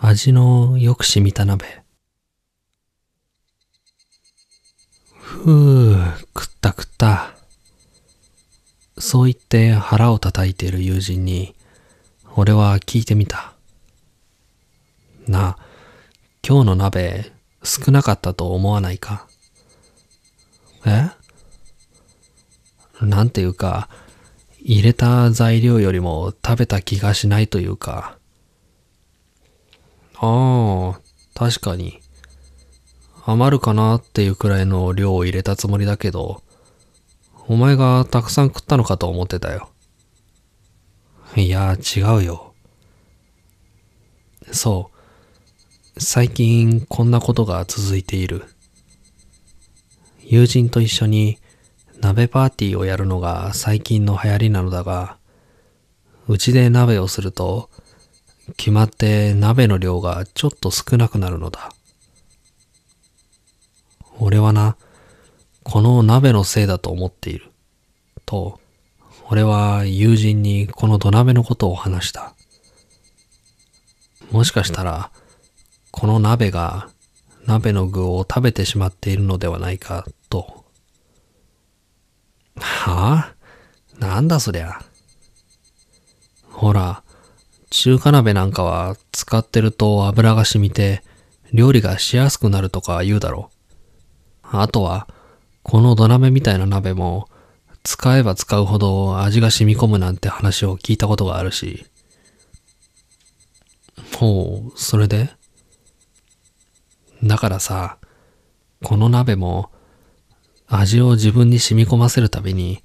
味のよく染みた鍋。ふぅ、食った食った。そう言って腹を叩いている友人に、俺は聞いてみた。なあ、今日の鍋少なかったと思わないか？え？なんていうか、入れた材料よりも食べた気がしないというか。ああ、確かに。余るかなっていうくらいの量を入れたつもりだけど、お前がたくさん食ったのかと思ってたよ。いや、違うよ。そう。最近こんなことが続いている。友人と一緒に鍋パーティーをやるのが最近の流行りなのだが、うちで鍋をすると、決まって鍋の量がちょっと少なくなるのだ。俺はな、この鍋のせいだと思っている。と、俺は友人にこの土鍋のことを話した。もしかしたら、この鍋が鍋の具を食べてしまっているのではないかと。はあ？なんだそりゃ。ほら、中華鍋なんかは使ってると油が染みて料理がしやすくなるとか言うだろう。あとは、この土鍋みたいな鍋も使えば使うほど味が染み込むなんて話を聞いたことがあるし。ほう、それで？だからさ、この鍋も味を自分に染み込ませるために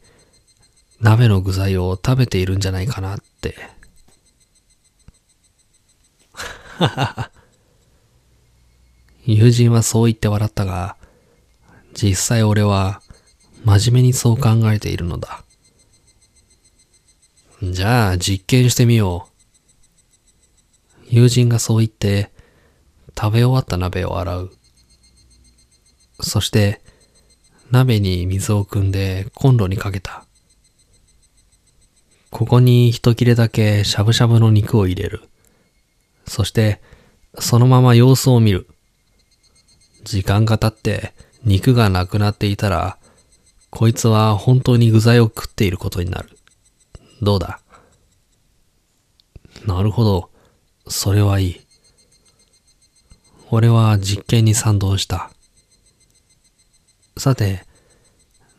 鍋の具材を食べているんじゃないかなって。友人はそう言って笑ったが、実際俺は真面目にそう考えているのだ。じゃあ実験してみよう。友人がそう言って食べ終わった鍋を洗う。そして鍋に水を汲んでコンロにかけた。ここに一切れだけしゃぶしゃぶの肉を入れる。そしてそのまま様子を見る。時間が経って肉がなくなっていたら、こいつは本当に具材を食っていることになる。どうだ？なるほど。それはいい。俺は実験に賛同した。さて、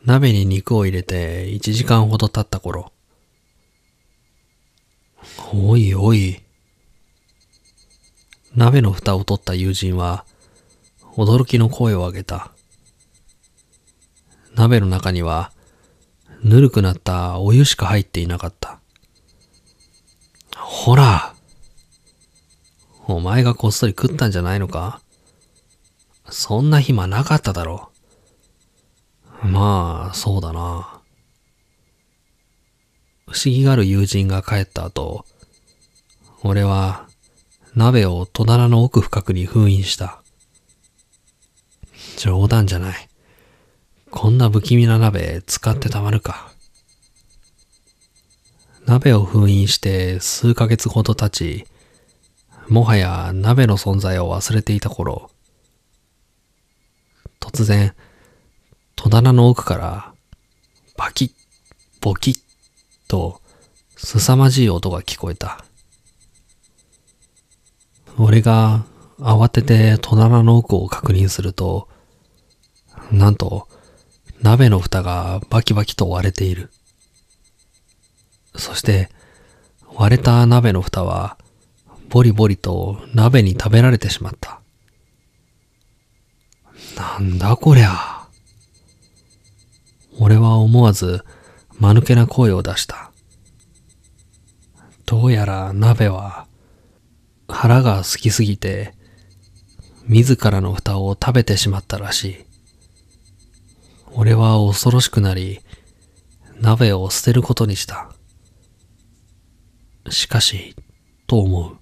鍋に肉を入れて1時間ほど経った頃。おいおい。鍋の蓋を取った友人は、驚きの声を上げた。鍋の中には、ぬるくなったお湯しか入っていなかった。ほらお前がこっそり食ったんじゃないのか？そんな暇なかっただろう。まあ、そうだな。不思議がある友人が帰った後、俺は鍋を戸棚の奥深くに封印した。冗談じゃない。こんな不気味な鍋使ってたまるか。鍋を封印して数ヶ月ほど経ち、もはや鍋の存在を忘れていた頃、突然、戸棚の奥から、バキッ、ボキッと、凄まじい音が聞こえた。俺が慌てて戸棚の奥を確認すると、なんと、鍋の蓋がバキバキと割れている。そして、割れた鍋の蓋は、ボリボリと鍋に食べられてしまった。なんだこりゃ。俺は思わず、間抜けな声を出した。どうやら鍋は、腹が空きすぎて、自らの蓋を食べてしまったらしい。俺は恐ろしくなり、鍋を捨てることにした。しかし、と思う。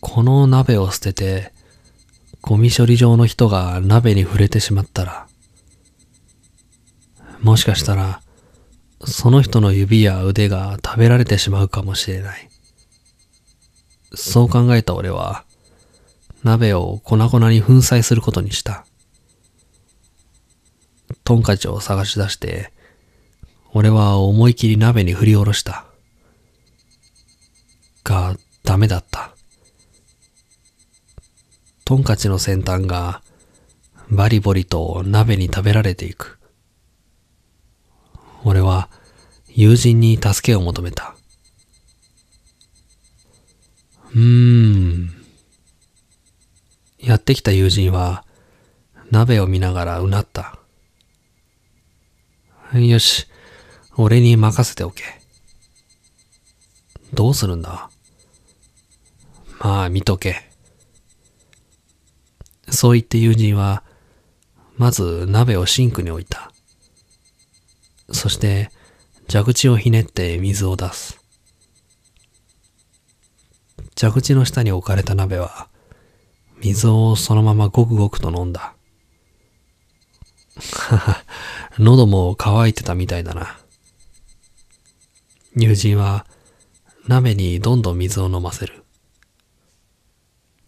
この鍋を捨てて、ゴミ処理場の人が鍋に触れてしまったら、もしかしたら、その人の指や腕が食べられてしまうかもしれない。そう考えた俺は、鍋を粉々に粉砕することにした。トンカチを探し出して、俺は思い切り鍋に振り下ろした。が、ダメだった。トンカチの先端がバリボリと鍋に食べられていく。俺は友人に助けを求めた。うーん。やってきた友人は鍋を見ながらうなった。よし、俺に任せておけ。どうするんだ？まあ見とけ。そう言って友人は、まず鍋をシンクに置いた。そして、蛇口をひねって水を出す。蛇口の下に置かれた鍋は、水をそのままごくごくと飲んだ。はは、喉も乾いてたみたいだな。友人は鍋にどんどん水を飲ませる。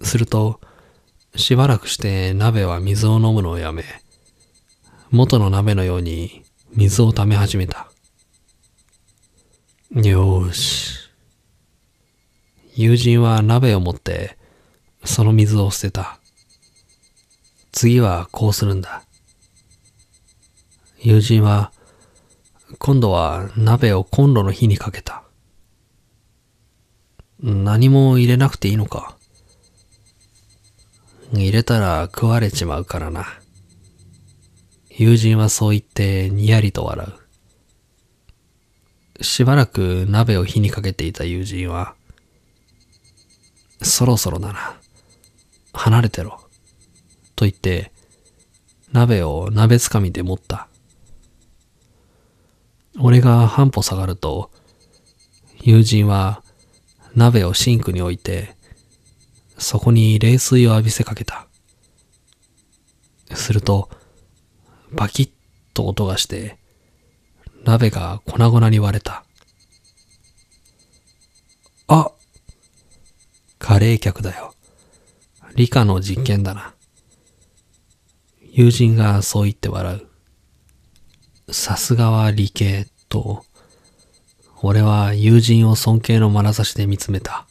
すると、しばらくして鍋は水を飲むのをやめ、元の鍋のように水を溜め始めた。よーし。友人は鍋を持ってその水を捨てた。次はこうするんだ。友人は今度は鍋をコンロの火にかけた。何も入れなくていいのか入れたら食われちまうからな。友人はそう言ってにやりと笑う。しばらく鍋を火にかけていた友人は、そろそろだな。離れてろ。と言って、鍋を鍋つかみで持った。俺が半歩下がると、友人は鍋をシンクに置いて、そこに冷水を浴びせかけた。すると、バキッと音がして、鍋が粉々に割れた。あカレー客だよ。理科の実験だな。友人がそう言って笑う。さすがは理系と、俺は友人を尊敬の眼差しで見つめた。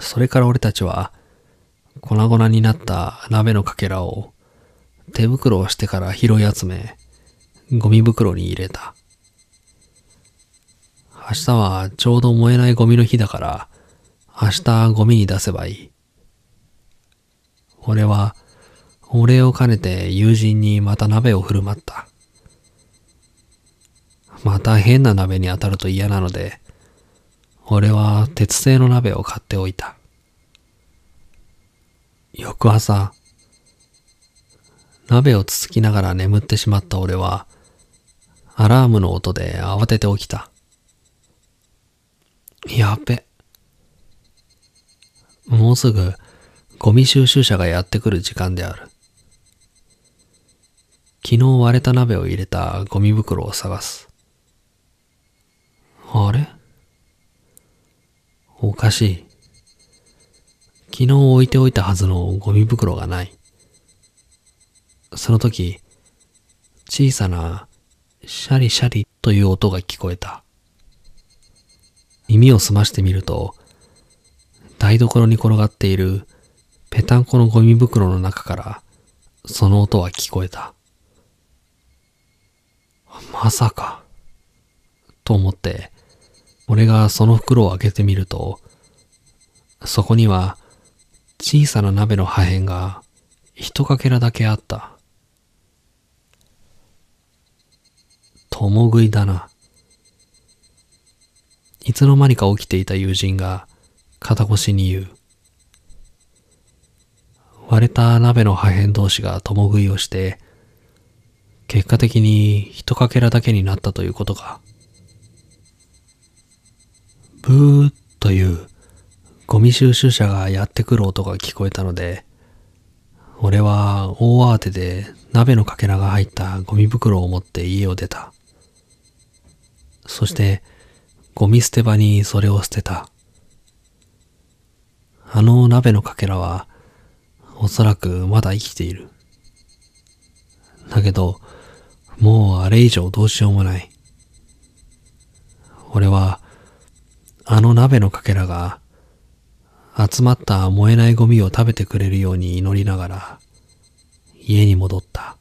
それから俺たちは、粉々になった鍋のかけらを手袋をしてから拾い集め、ゴミ袋に入れた。明日はちょうど燃えないゴミの日だから、明日ゴミに出せばいい。俺は、お礼を兼ねて友人にまた鍋を振る舞った。また変な鍋に当たると嫌なので、俺は鉄製の鍋を買っておいた。翌朝、鍋をつつきながら眠ってしまった俺は、アラームの音で慌てて起きた。やっべ。もうすぐゴミ収集車がやってくる時間である。昨日割れた鍋を入れたゴミ袋を探す。あれ？おかしい。昨日置いておいたはずのゴミ袋がない。その時、小さなシャリシャリという音が聞こえた。耳を澄ましてみると、台所に転がっているぺたんこのゴミ袋の中からその音は聞こえた。まさか、と思って、俺がその袋を開けてみると、そこには小さな鍋の破片が一かけらだけあった。共食いだな。いつの間にか起きていた友人が肩越しに言う。割れた鍋の破片同士が共食いをして、結果的に一かけらだけになったということか。ブーというゴミ収集車がやってくる音が聞こえたので、俺は大慌てで鍋のかけらが入ったゴミ袋を持って家を出た。そして、ゴミ捨て場にそれを捨てた。あの鍋のかけらは、おそらくまだ生きている。だけど、もうあれ以上どうしようもない。俺は、あの鍋のかけらが、集まった燃えないゴミを食べてくれるように祈りながら、家に戻った。